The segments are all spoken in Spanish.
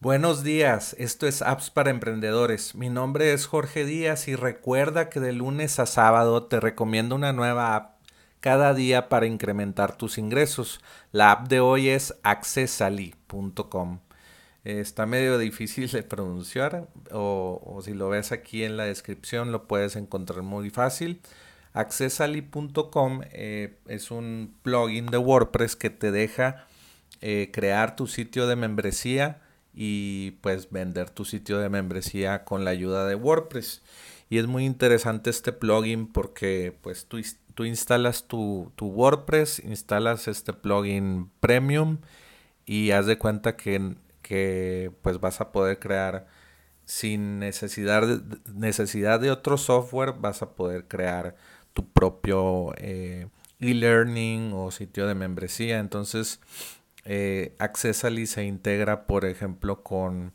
Buenos días, esto es Apps para Emprendedores. Mi nombre es Jorge Díaz y recuerda que de lunes a sábado te recomiendo una nueva app cada día para incrementar tus ingresos. La app de hoy es accessally.com. Está medio difícil de pronunciar o, si lo ves aquí en la descripción lo puedes encontrar muy fácil. Accessally.com eh, es un plugin de WordPress que te deja eh, crear tu sitio de membresía y pues vender tu sitio de membresía con la ayuda de WordPress. Y es muy interesante este plugin porque pues tú, tú instalas tu, WordPress, instalas este plugin premium y haz de cuenta que, que pues vas a poder crear sin necesidad de, necesidad de otro software, vas a poder crear tu propio eh, e-learning o sitio de membresía. Entonces, eh, Accessally se integra, por ejemplo, con,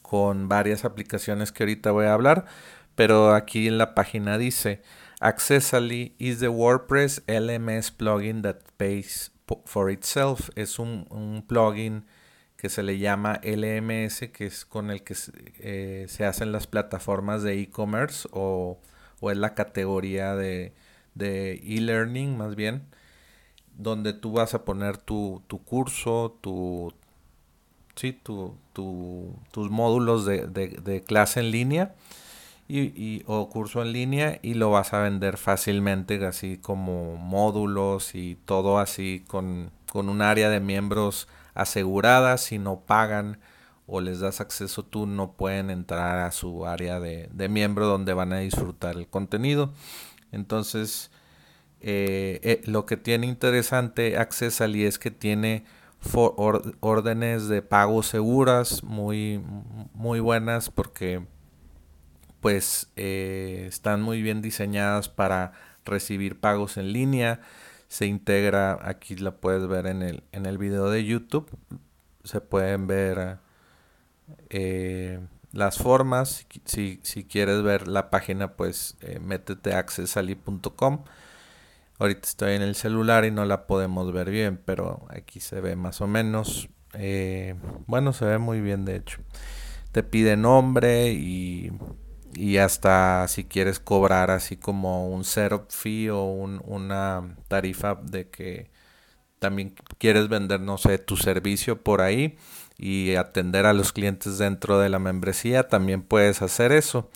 con varias aplicaciones que ahorita voy a hablar, pero aquí en la página dice, Accessally is the WordPress LMS plugin that pays for itself. Es un, plugin que se le llama LMS, que es con el que eh, se hacen las plataformas de e-commerce o, es la categoría de e-learning más bien donde tú vas a poner tu, curso, tu, sí, tu, tus módulos de, clase en línea y, o curso en línea y lo vas a vender fácilmente, así como módulos y todo así con, un área de miembros asegurada. Si no pagan o les das acceso tú, no pueden entrar a su área de, de miembro donde van a disfrutar el contenido. Entonces, eh, eh, lo que tiene interesante Accessally es que tiene órdenes de pago seguras muy, muy buenas porque pues eh, están muy bien diseñadas para recibir pagos en línea. Se integra, aquí la puedes ver en el, en el video de YouTube. Se pueden ver las formas. Si, si, quieres ver la página, pues métete a accessally.com Ahorita estoy en el celular y no la podemos ver bien, pero aquí se ve más o menos. Eh, bueno, se ve muy bien de hecho. Te pide nombre y, hasta si quieres cobrar así como un setup fee o una tarifa de que también quieres vender, no sé, tu servicio por ahí y atender a los clientes dentro de la membresía, también puedes hacer eso.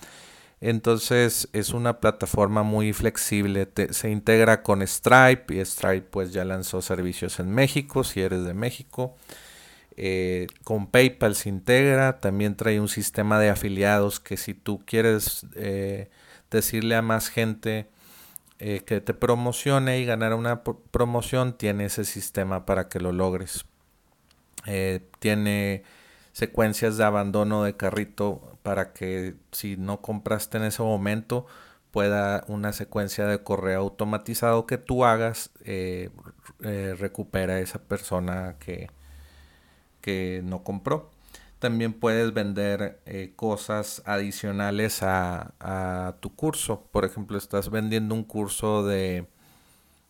Entonces es una plataforma muy flexible, se integra con Stripe y Stripe pues ya lanzó servicios en México, si eres de México. Eh, con PayPal se integra, también trae un sistema de afiliados que si tú quieres eh, decirle a más gente eh, que te promocione y ganar una promoción, tiene ese sistema para que lo logres. tiene secuencias de abandono de carrito para que si no compraste en ese momento pueda una secuencia de correo automatizado que tú hagas eh, eh, recupera a esa persona que, que no compró. También puedes vender eh, cosas adicionales a, a, tu curso. Por ejemplo, estás vendiendo un curso de,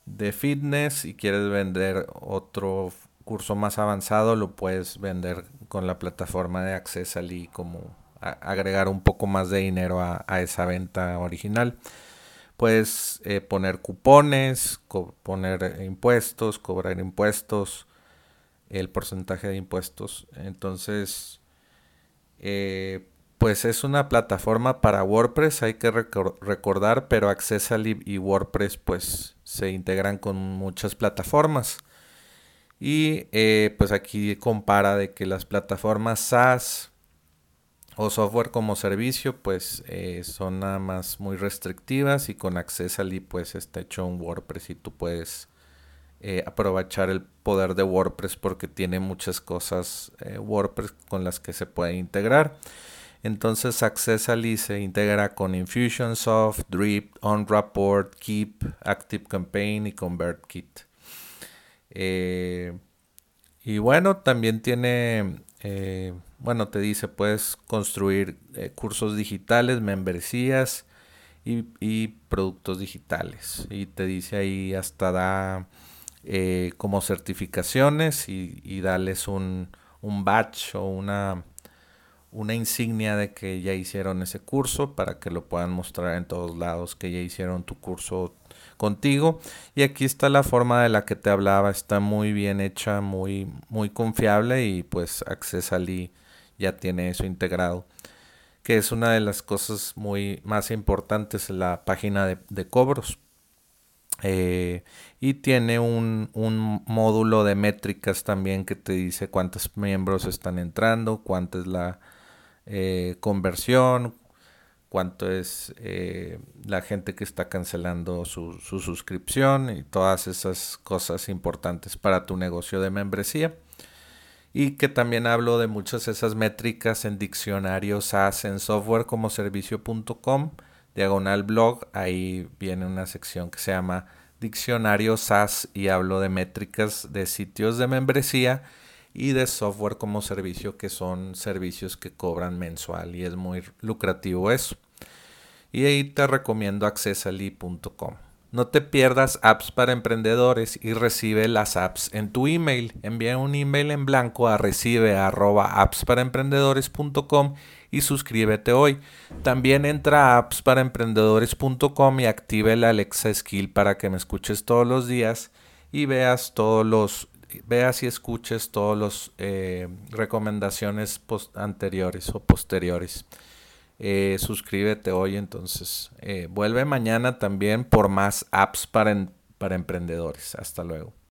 de fitness y quieres vender otro curso más avanzado lo puedes vender con la plataforma de Accessally como agregar un poco más de dinero a, esa venta original. Puedes eh, poner cupones, poner impuestos, cobrar impuestos, el porcentaje de impuestos. Entonces, eh, pues es una plataforma para WordPress, hay que recordar, pero Accessally y WordPress pues se integran con muchas plataformas. Y eh, pues aquí compara de que las plataformas SaaS o software como servicio pues eh, son nada más muy restrictivas y con Accessally pues está hecho un WordPress y tú puedes eh, aprovechar el poder de WordPress porque tiene muchas cosas WordPress con las que se puede integrar. Entonces Accessally se integra con Infusionsoft, Drip, OnRaport, Keep, ActiveCampaign y ConvertKit. Eh, y bueno, también tiene, eh, bueno, te dice, puedes construir eh, cursos digitales, membresías y, productos digitales. Y te dice ahí hasta da como certificaciones y, y darles un, un badge o una, una insignia de que ya hicieron ese curso para que lo puedan mostrar en todos lados que ya hicieron tu curso contigo. Y aquí está la forma de la que te hablaba, está muy bien hecha, muy, muy confiable y pues Accessally ya tiene eso integrado que es una de las cosas muy más importantes en la página de, cobros. Eh, y tiene un, un, módulo de métricas también que te dice cuántos miembros están entrando, cuánta es la eh, conversión, cuánto es eh, la gente que está cancelando su, su suscripción y todas esas cosas importantes para tu negocio de membresía. Y que también hablo de muchas de esas métricas en diccionario SaaS en softwarecomoservicio.com, diagonal blog, ahí viene una sección que se llama diccionario SaaS y hablo de métricas de sitios de membresía y de software como servicio que son servicios que cobran mensual y es muy lucrativo eso. Y ahí te recomiendo accessali.com. No te pierdas apps para emprendedores y recibe las apps en tu email. Envía un email en blanco a recibe y suscríbete hoy. También entra a appsparaemprendedores.com y active el Alexa Skill para que me escuches todos los días y veas todos los veas y escuches todos los eh, recomendaciones anteriores o posteriores. Eh, suscríbete hoy entonces. Eh, vuelve mañana también por más apps para, para emprendedores. Hasta luego.